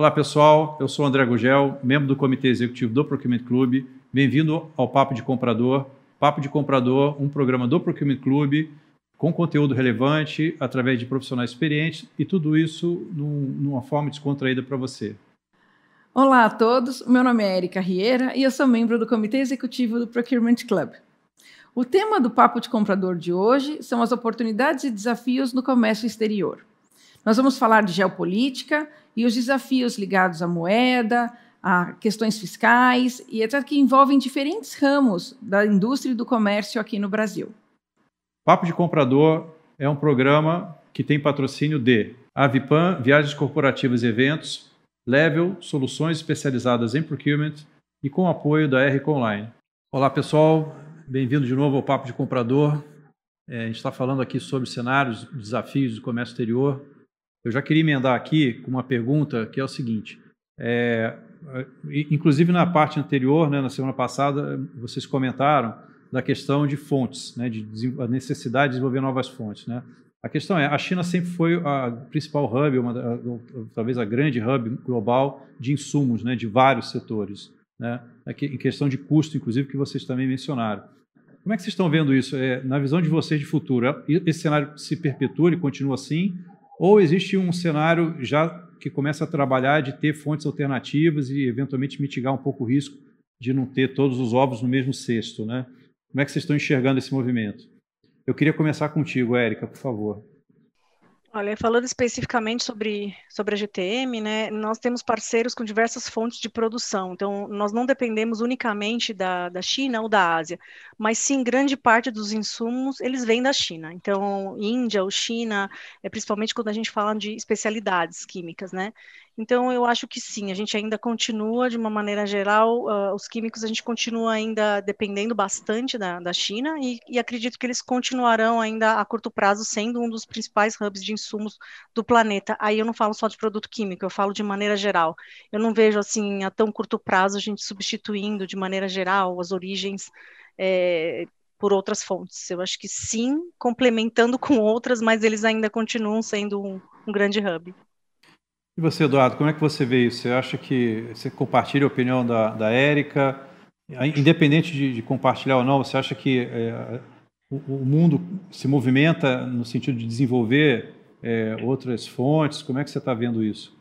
Olá pessoal, eu sou André Gugel, membro do Comitê Executivo do Procurement Club. Bem-vindo ao Papo de Comprador. Papo de Comprador, um programa do Procurement Club com conteúdo relevante, através de profissionais experientes e tudo isso num, numa forma descontraída para você. Olá a todos, meu nome é Erika Rieira e eu sou membro do Comitê Executivo do Procurement Club. O tema do Papo de Comprador de hoje são as oportunidades e desafios no comércio exterior. Nós vamos falar de geopolítica e os desafios ligados à moeda, a questões fiscais e etc., que envolvem diferentes ramos da indústria e do comércio aqui no Brasil. Papo de Comprador é um programa que tem patrocínio de Avipan, Viagens Corporativas e Eventos, Level, Soluções Especializadas em Procurement e com apoio da RC Online. Olá, pessoal. Bem-vindo de novo ao Papo de Comprador. É, a gente está falando aqui sobre cenários, desafios do comércio exterior. Eu já queria emendar aqui com uma pergunta que é o seguinte: é, inclusive na parte anterior, né, na semana passada, vocês comentaram da questão de fontes, né, de a necessidade de desenvolver novas fontes, né. A questão é, a China sempre foi a principal hub, uma, a, talvez a grande hub global de insumos, né, de vários setores, né, em questão de custo, inclusive, que vocês também mencionaram. Como é que vocês estão vendo isso? É, na visão de vocês de futuro, esse cenário se perpetua e continua assim? Ou existe um cenário já que começa a trabalhar de ter fontes alternativas e eventualmente mitigar um pouco o risco de não ter todos os ovos no mesmo cesto, né? Como é que vocês estão enxergando esse movimento? Eu queria começar contigo, Érica, por favor. Olha, falando especificamente sobre, sobre a GTM, né, nós temos parceiros com diversas fontes de produção, então nós não dependemos unicamente da, da China ou da Ásia, mas sim grande parte dos insumos, eles vêm da China, então Índia ou China, é, principalmente quando a gente fala de especialidades químicas, né, então, eu acho que sim, a gente ainda continua, de uma maneira geral, uh, os químicos a gente continua ainda dependendo bastante da, da China e, e, acredito que eles continuarão ainda a curto prazo sendo um dos principais hubs de insumos do planeta. Aí eu não falo só de produto químico, eu falo de maneira geral. Eu não vejo assim a tão curto prazo a gente substituindo de maneira geral as origens. É, por outras fontes. Eu acho que sim, complementando com outras, mas eles ainda continuam sendo um, um grande hub. E você, Eduardo, como é que você vê isso? Você acha que você compartilha a opinião da, da Érica? Independente de, de, compartilhar ou não, você acha que é, o, o, mundo se movimenta no sentido de desenvolver é, outras fontes? Como é que você está vendo isso?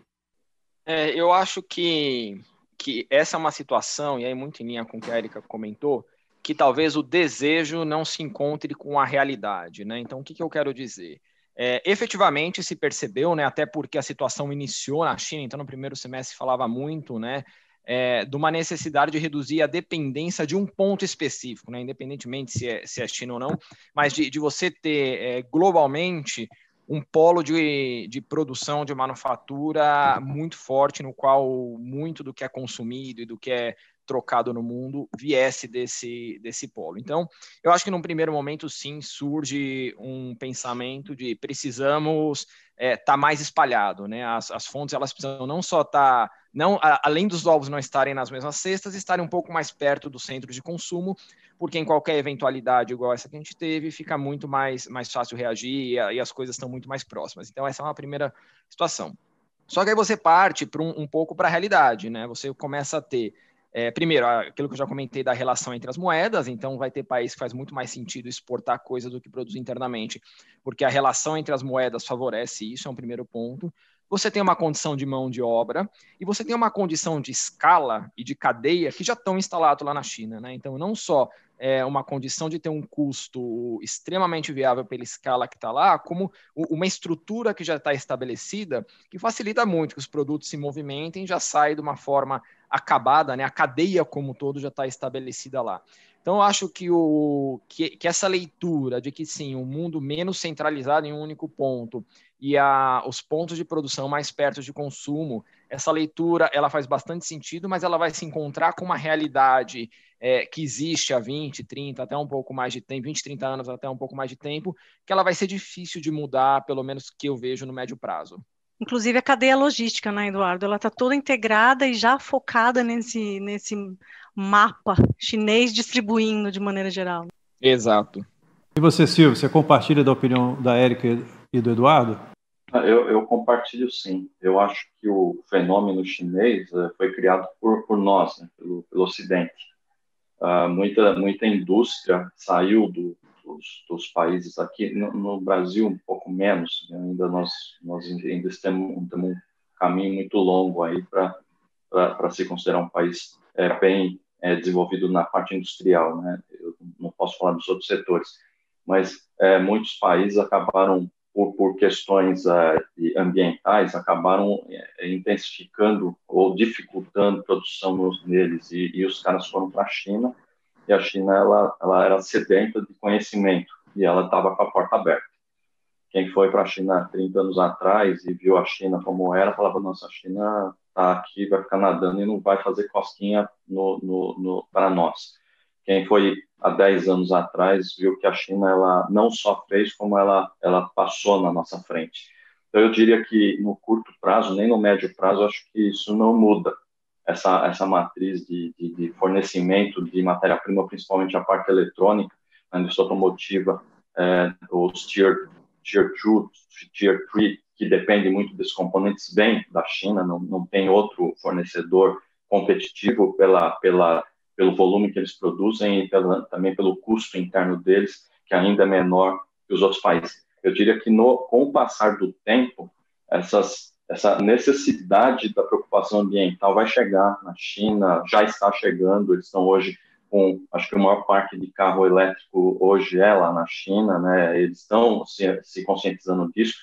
É, eu acho que, que essa é uma situação, e aí muito em linha com o que a Erika comentou, que talvez o desejo não se encontre com a realidade. Né? Então, o que, que eu quero dizer? É, efetivamente se percebeu, né, até porque a situação iniciou na China, então no primeiro semestre falava muito, né, é, de uma necessidade de reduzir a dependência de um ponto específico, né, independentemente se é, se é China ou não, mas de, de você ter é, globalmente um polo de, de produção de manufatura muito forte, no qual muito do que é consumido e do que é trocado no mundo viesse desse, desse polo. Então, eu acho que num primeiro momento, sim, surge um pensamento de precisamos estar é, tá mais espalhado, né? As, as fontes elas precisam não só estar, tá, não, além dos ovos não estarem nas mesmas cestas, estarem um pouco mais perto do centro de consumo, porque em qualquer eventualidade igual essa que a gente teve, fica muito mais, mais fácil reagir e, e as coisas estão muito mais próximas. Então, essa é uma primeira situação. Só que aí você parte para um, um pouco para a realidade, né? Você começa a ter é, primeiro, aquilo que eu já comentei da relação entre as moedas, então vai ter país que faz muito mais sentido exportar coisa do que produzir internamente, porque a relação entre as moedas favorece isso, é um primeiro ponto. Você tem uma condição de mão de obra e você tem uma condição de escala e de cadeia que já estão instalados lá na China, né? Então, não só é, uma condição de ter um custo extremamente viável pela escala que está lá, como uma estrutura que já está estabelecida, que facilita muito que os produtos se movimentem, já sai de uma forma acabada, né? A cadeia como todo já está estabelecida lá. Então, eu acho que, o, que, que, essa leitura de que sim, um mundo menos centralizado em um único ponto e a, os pontos de produção mais perto de consumo, essa leitura ela faz bastante sentido, mas ela vai se encontrar com uma realidade é, que existe há 20, 30, até um pouco mais de tempo, 20, 30 anos, até um pouco mais de tempo, que ela vai ser difícil de mudar, pelo menos que eu vejo no médio prazo. Inclusive a cadeia logística, né, Eduardo? Ela está toda integrada e já focada nesse, nesse mapa chinês distribuindo de maneira geral. Exato. E você, Silvio, você compartilha da opinião da Érica e do Eduardo? Eu, eu, compartilho sim. Eu acho que o fenômeno chinês uh, foi criado por, por nós, né, pelo, pelo Ocidente. Uh, muita, muita indústria saiu do, dos, dos, países aqui. No, no, Brasil, um pouco menos. Né, ainda nós, nós ainda temos, temos um caminho muito longo aí para se considerar um país é, bem é, desenvolvido na parte industrial. Né? Eu não posso falar dos outros setores, mas é, muitos países acabaram por, por questões uh, ambientais, acabaram uh, intensificando ou dificultando a produção nos, neles, e, e os caras foram para a China, e a China ela, ela era sedenta de conhecimento, e ela estava com a porta aberta. Quem foi para a China 30 anos atrás e viu a China como era, falava, nossa, a China está aqui, vai ficar nadando e não vai fazer cosquinha no, no, no para nós. Quem foi há 10 anos atrás viu que a China ela não só fez, como ela, ela passou na nossa frente. Então, eu diria que no curto prazo, nem no médio prazo, acho que isso não muda. Essa, essa matriz de, de, de fornecimento de matéria-prima, principalmente a parte eletrônica, a indústria automotiva, é, os tier, tier 2, tier 3, que depende muito desses componentes, vem da China, não, não tem outro fornecedor competitivo pela, pela pelo volume que eles produzem e pela, também pelo custo interno deles, que ainda é menor que os outros países. Eu diria que no, com o passar do tempo, essas, essa necessidade da preocupação ambiental vai chegar na China, já está chegando, eles estão hoje com, acho que o maior parque de carro elétrico hoje é lá na China, né? Eles estão se, se conscientizando disso.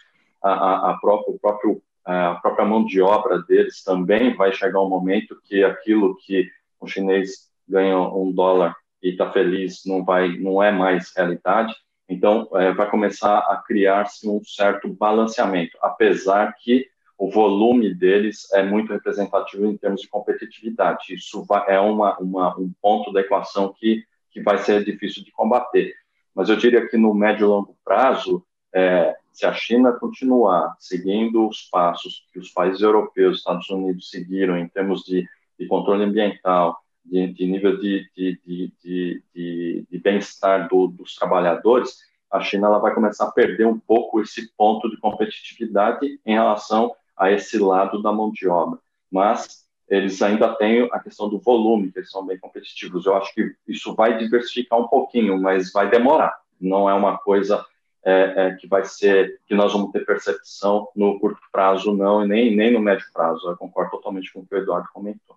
A, a, própria, o próprio, a própria mão de obra deles também vai chegar um momento que aquilo que o chinês ganha um dólar e está feliz não vai não é mais realidade. Então é, vai começar a criar-se um certo balanceamento apesar que o volume deles é muito representativo em termos de competitividade. Isso vai, é uma, uma, um ponto da equação que que vai ser difícil de combater. Mas eu diria que no médio e longo prazo é, se a China continuar seguindo os passos que os países europeus, Estados Unidos seguiram em termos de, de controle ambiental, de, de nível de, de, bem-estar do, dos trabalhadores, a China ela vai começar a perder um pouco esse ponto de competitividade em relação a esse lado da mão de obra. Mas eles ainda têm a questão do volume, que eles são bem competitivos. Eu acho que isso vai diversificar um pouquinho, mas vai demorar. Não é uma coisa é, é, que vai ser, que nós vamos ter percepção no curto prazo, não, e nem, nem no médio prazo. Eu concordo totalmente com o que o Eduardo comentou.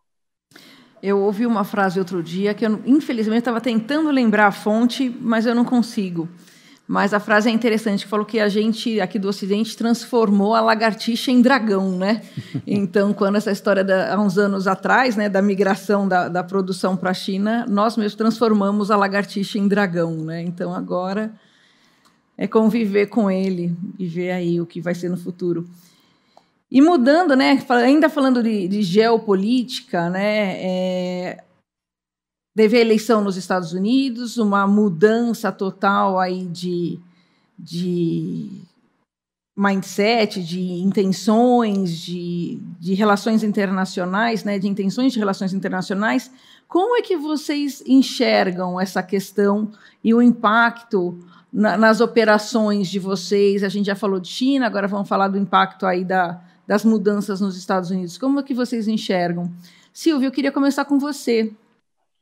Eu ouvi uma frase outro dia que eu, infelizmente, estava tentando lembrar a fonte, mas eu não consigo. Mas a frase é interessante, que falou que a gente aqui do Ocidente transformou a lagartixa em dragão, né? Então, quando essa história da, há uns anos atrás, né, da migração da, da produção para a China, nós mesmos transformamos a lagartixa em dragão, né? Então, agora é conviver com ele e ver aí o que vai ser no futuro. E mudando, né, ainda falando de, de geopolítica, né, é, teve a eleição nos Estados Unidos, uma mudança total aí de, de mindset, de intenções, de, de relações internacionais, né, de intenções de relações internacionais. Como é que vocês enxergam essa questão e o impacto na, nas operações de vocês? A gente já falou de China, agora vamos falar do impacto aí da, das mudanças nos Estados Unidos. Como é que vocês enxergam? Silvio, eu queria começar com você.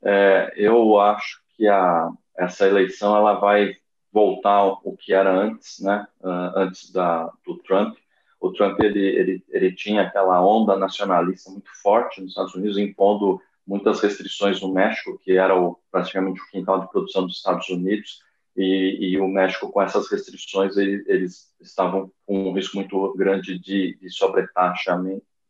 É, eu acho que a, essa eleição ela vai voltar ao que era antes, né? Uh, antes da, do Trump. O Trump ele, ele, ele tinha aquela onda nacionalista muito forte nos Estados Unidos, impondo muitas restrições no México, que era o, praticamente o quintal de produção dos Estados Unidos e, e o México, com essas restrições, ele, eles estavam com um risco muito grande de, de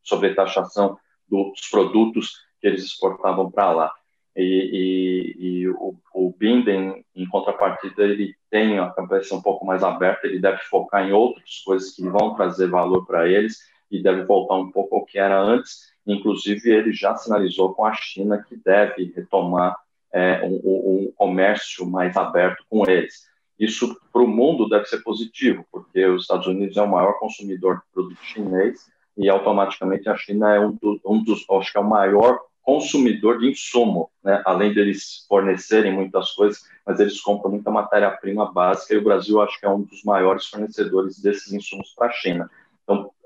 sobretaxação dos produtos que eles exportavam para lá. E, e, e o, o, Binden, em contrapartida, ele tem a cabeça um pouco mais aberta, ele deve focar em outras coisas que vão trazer valor para eles e deve voltar um pouco ao que era antes. Inclusive, ele já sinalizou com a China que deve retomar é, um, um, comércio mais aberto com eles. Isso para o mundo deve ser positivo, porque os Estados Unidos é o maior consumidor de produto chinês e automaticamente a China é um, um dos, acho que é o maior consumidor de insumo, né? além deles fornecerem muitas coisas, mas eles compram muita matéria-prima básica e o Brasil acho que é um dos maiores fornecedores desses insumos para a China.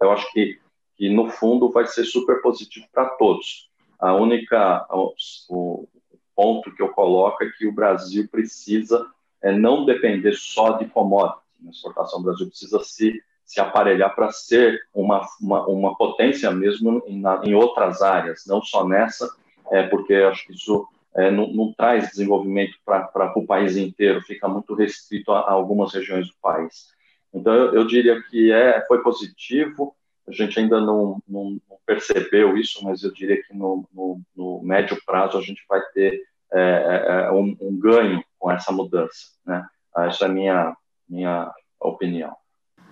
eu acho que, que no fundo vai ser super positivo para todos. A única o, ponto que eu coloco é que o Brasil precisa é, não depender só de commodities. Na exportação, o Brasil precisa se se aparelhar para ser uma, uma, uma, potência mesmo em, em, outras áreas, não só nessa, é, porque acho que isso é, não, não, traz desenvolvimento para o país inteiro, fica muito restrito a, a, algumas regiões do país. Então, eu, eu, diria que é, foi positivo, a gente ainda não, não, percebeu isso, mas eu diria que no, no, no médio prazo a gente vai ter é, é, é um, um, ganho com essa mudança. Né? Essa é a minha, minha opinião.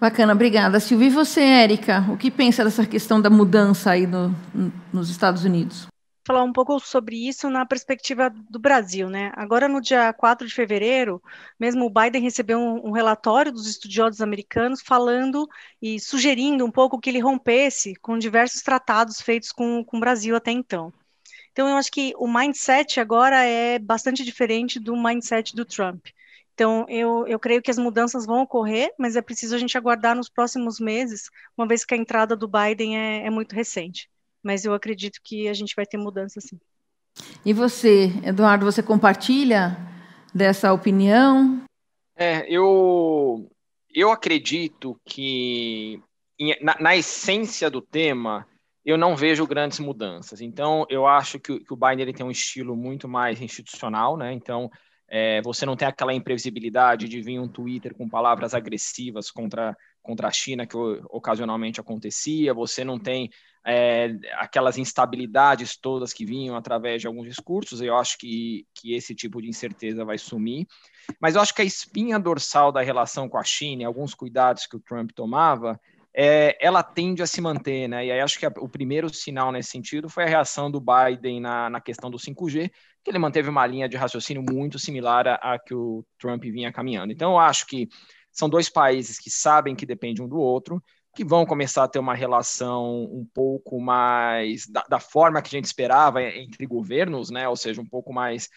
Bacana, obrigada. Silvia, e você, Érica, o que pensa dessa questão da mudança aí no, nos Estados Unidos? Falar um pouco sobre isso na perspectiva do Brasil, né? Agora, no dia 4 de fevereiro, mesmo o Biden recebeu um, um relatório dos estudiosos americanos falando e sugerindo um pouco que ele rompesse com diversos tratados feitos com, com o Brasil até então. Então, eu acho que o mindset agora é bastante diferente do mindset do Trump. Então, eu, eu creio que as mudanças vão ocorrer, mas é preciso a gente aguardar nos próximos meses, uma vez que a entrada do Biden é, é muito recente. Mas eu acredito que a gente vai ter mudanças sim. E você, Eduardo, você compartilha dessa opinião? É, eu, eu acredito que, na, na, essência do tema, eu não vejo grandes mudanças. Então, eu acho que, que o Biden ele tem um estilo muito mais institucional, né? Então, é, você não tem aquela imprevisibilidade de vir um Twitter com palavras agressivas contra, contra a China, que ocasionalmente acontecia, você não tem é, aquelas instabilidades todas que vinham através de alguns discursos, eu acho que, que esse tipo de incerteza vai sumir. Mas eu acho que a espinha dorsal da relação com a China, alguns cuidados que o Trump tomava, é, ela tende a se manter, né? E aí acho que a, o primeiro sinal nesse sentido foi a reação do Biden na, na questão do 5G, que ele manteve uma linha de raciocínio muito similar à, à que o Trump vinha caminhando. Então, eu acho que são dois países que sabem que dependem um do outro, que vão começar a ter uma relação um pouco mais da, da, forma que a gente esperava entre governos, né? Ou seja, um pouco mais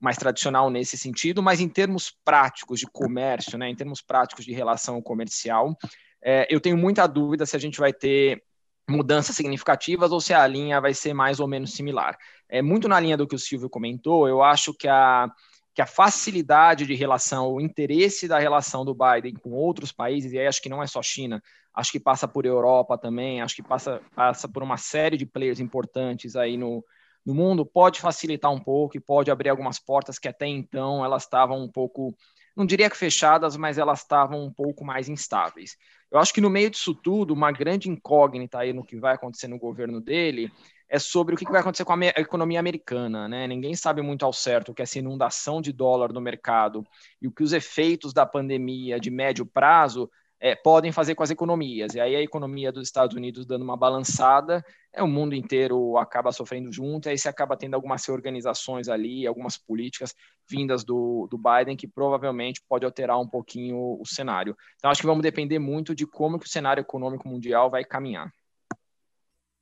mais tradicional nesse sentido, mas em termos práticos de comércio, né? Em termos práticos de relação comercial, é, eu tenho muita dúvida se a gente vai ter mudanças significativas ou se a linha vai ser mais ou menos similar. É muito na linha do que o Silvio comentou, eu acho que a, que a facilidade de relação, o interesse da relação do Biden com outros países, e aí acho que não é só China, acho que passa por Europa também, acho que passa, passa por uma série de players importantes aí no, no mundo, pode facilitar um pouco e pode abrir algumas portas que até então elas estavam um pouco, não diria que fechadas, mas elas estavam um pouco mais instáveis. Eu acho que no meio disso tudo, uma grande incógnita aí no que vai acontecer no governo dele é sobre o que vai acontecer com a economia americana, né? Ninguém sabe muito ao certo o que é essa inundação de dólar no mercado e o que os efeitos da pandemia de médio prazo é, podem fazer com as economias. E aí a economia dos Estados Unidos dando uma balançada, é, o mundo inteiro acaba sofrendo junto, e aí você acaba tendo algumas reorganizações ali, algumas políticas vindas do, do Biden que provavelmente pode alterar um pouquinho o, cenário. Então acho que vamos depender muito de como que o cenário econômico mundial vai caminhar.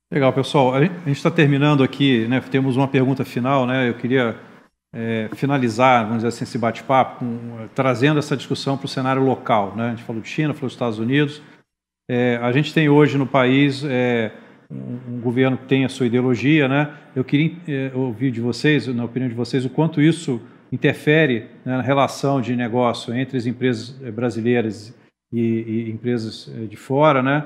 Legal, pessoal. A gente está terminando aqui, né? Temos uma pergunta final, né? Eu queria é, finalizar, vamos dizer assim, esse bate-papo, trazendo essa discussão para o cenário local. Né? A gente falou de China, falou dos Estados Unidos. É, a gente tem hoje no país é, um, um, governo que tem a sua ideologia. Né? Eu queria é, ouvir de vocês, na opinião de vocês, o quanto isso interfere né, na relação de negócio entre as empresas é, brasileiras e, e empresas é, de fora, né?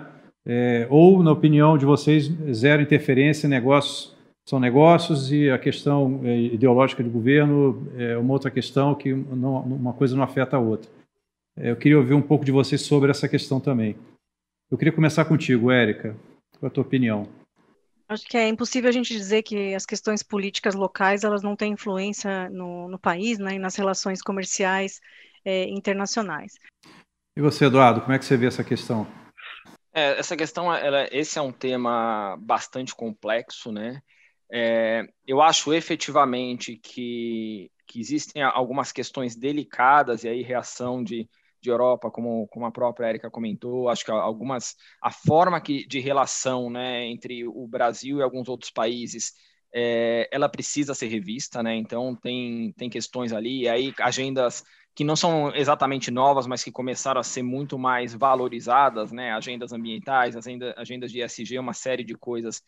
Ou, na opinião de vocês, zero interferência negócios são negócios e a questão é, ideológica de governo é uma outra questão que não, uma coisa não afeta a outra. É, eu queria ouvir um pouco de vocês sobre essa questão também. Eu queria começar contigo, Érica. Qual é a tua opinião? Acho que é impossível a gente dizer que as questões políticas locais elas não têm influência no, no país né, e nas relações comerciais é, internacionais. E você, Eduardo, como é que você vê essa questão? É, essa questão, ela, esse é um tema bastante complexo, né? É, eu acho efetivamente que, que existem algumas questões delicadas, e aí reação de, de Europa, como, como a própria Érica comentou, acho que algumas a forma que, de relação né, entre o Brasil e alguns outros países é, ela precisa ser revista, né? Então tem, tem questões ali, e aí agendas que não são exatamente novas, mas que começaram a ser muito mais valorizadas, né? Agendas ambientais, agenda, agendas de ESG, uma série de coisas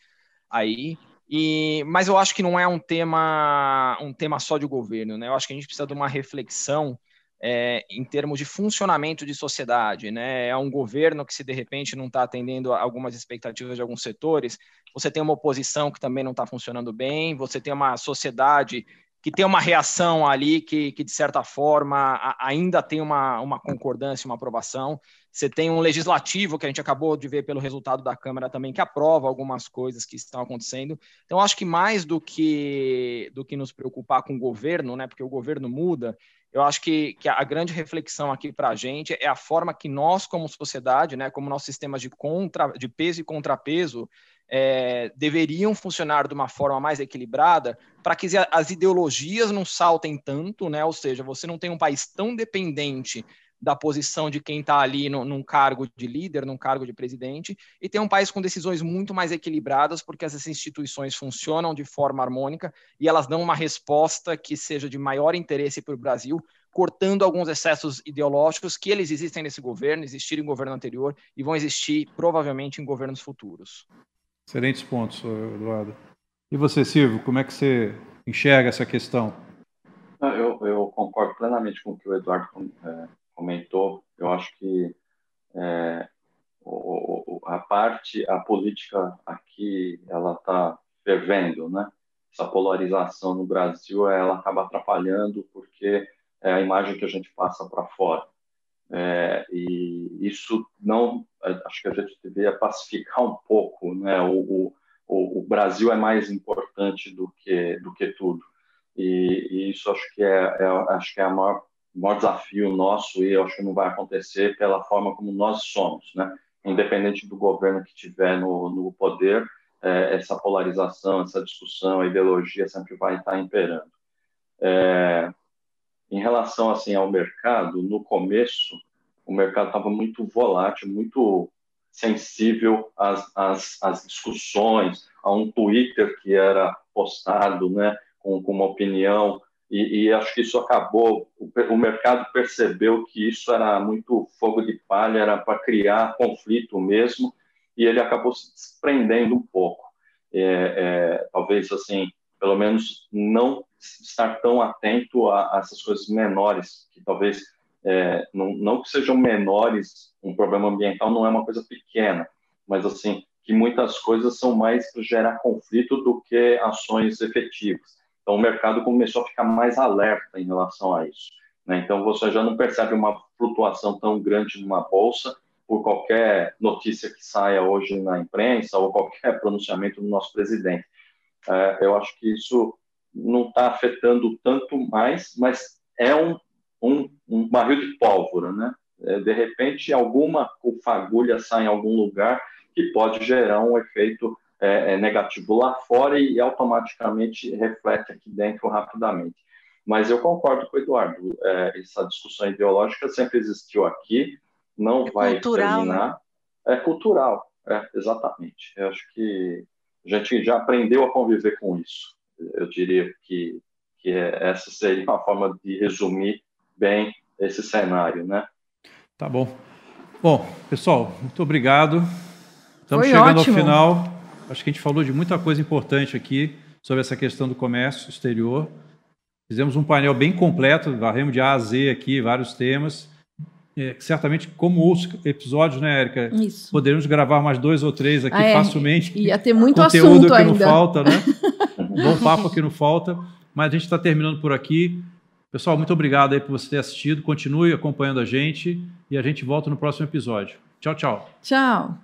aí. E, mas eu acho que não é um tema um tema só de governo, né? Eu acho que a gente precisa de uma reflexão é, em termos de funcionamento de sociedade, né? É um governo que se de repente não está atendendo algumas expectativas de alguns setores, você tem uma oposição que também não está funcionando bem, você tem uma sociedade que tem uma reação ali que, que de certa forma, a, ainda tem uma, uma concordância, uma aprovação. Você tem um legislativo que a gente acabou de ver pelo resultado da Câmara também, que aprova algumas coisas que estão acontecendo. Então, acho que mais do que, do que nos preocupar com o governo, né, porque o governo muda, eu acho que, que a grande reflexão aqui para a gente é a forma que nós, como sociedade, né, como nossos sistemas de, contra, de peso e contrapeso, é, deveriam funcionar de uma forma mais equilibrada para que as ideologias não saltem tanto, né? Ou seja, você não tem um país tão dependente da posição de quem está ali no, num cargo de líder, num cargo de presidente, e tem um país com decisões muito mais equilibradas, porque essas instituições funcionam de forma harmônica e elas dão uma resposta que seja de maior interesse para o Brasil, cortando alguns excessos ideológicos que eles existem nesse governo, existiram em governo anterior e vão existir provavelmente em governos futuros. Excelentes pontos, Eduardo. E você, Silvio, como é que você enxerga essa questão? Eu, eu concordo plenamente com o que o Eduardo é, comentou. Eu acho que é, a parte, a política aqui, ela está fervendo, né? Essa polarização no Brasil, ela acaba atrapalhando porque é a imagem que a gente passa para fora. É, e isso não, acho que a gente deveria pacificar um pouco, né? O, o, o Brasil é mais importante do que do que tudo, e, e isso acho que é, é, acho que é a maior, maior desafio nosso e acho que não vai acontecer pela forma como nós somos, né? Independente do governo que tiver no, no poder, é, essa polarização, essa discussão, a ideologia sempre vai estar imperando. É, em relação assim ao mercado, no começo o mercado estava muito volátil, muito sensível às, às, às, discussões, a um Twitter que era postado, né, com, com uma opinião e, e, acho que isso acabou. O, o, mercado percebeu que isso era muito fogo de palha, era para criar conflito mesmo, e ele acabou se desprendendo um pouco. É, é, talvez assim, pelo menos não estar tão atento a, a essas coisas menores, que talvez é, não, não que sejam menores, um problema ambiental não é uma coisa pequena, mas assim, que muitas coisas são mais para gerar conflito do que ações efetivas. Então, o mercado começou a ficar mais alerta em relação a isso. Né? Então, você já não percebe uma flutuação tão grande numa bolsa por qualquer notícia que saia hoje na imprensa ou qualquer pronunciamento do nosso presidente. É, eu acho que isso não está afetando tanto mais, mas é um, um, um barril de pólvora, né? É, de repente, alguma fagulha sai em algum lugar que pode gerar um efeito é, é, negativo lá fora e automaticamente reflete aqui dentro rapidamente. Mas eu concordo com o Eduardo, é, essa discussão ideológica sempre existiu aqui, não é vai cultural, terminar. Né? É cultural, é, exatamente. Eu acho que a gente já aprendeu a conviver com isso eu diria que, que é, essa seria uma forma de resumir bem esse cenário, né? Tá bom. Bom, pessoal, muito obrigado. Estamos Foi chegando ótimo. ao final. Acho que a gente falou de muita coisa importante aqui sobre essa questão do comércio exterior. Fizemos um painel bem completo, varremos de A a Z aqui, vários temas. É, certamente, como os episódios, né, Érica? Isso. Poderíamos gravar mais dois ou três aqui ah, é. facilmente. Ia ter muito Conteúdo assunto que ainda. não falta, né? bom papo aqui não falta, mas a gente está terminando por aqui. Pessoal, muito obrigado aí por você ter assistido. Continue acompanhando a gente e a gente volta no próximo episódio. Tchau, tchau. Tchau.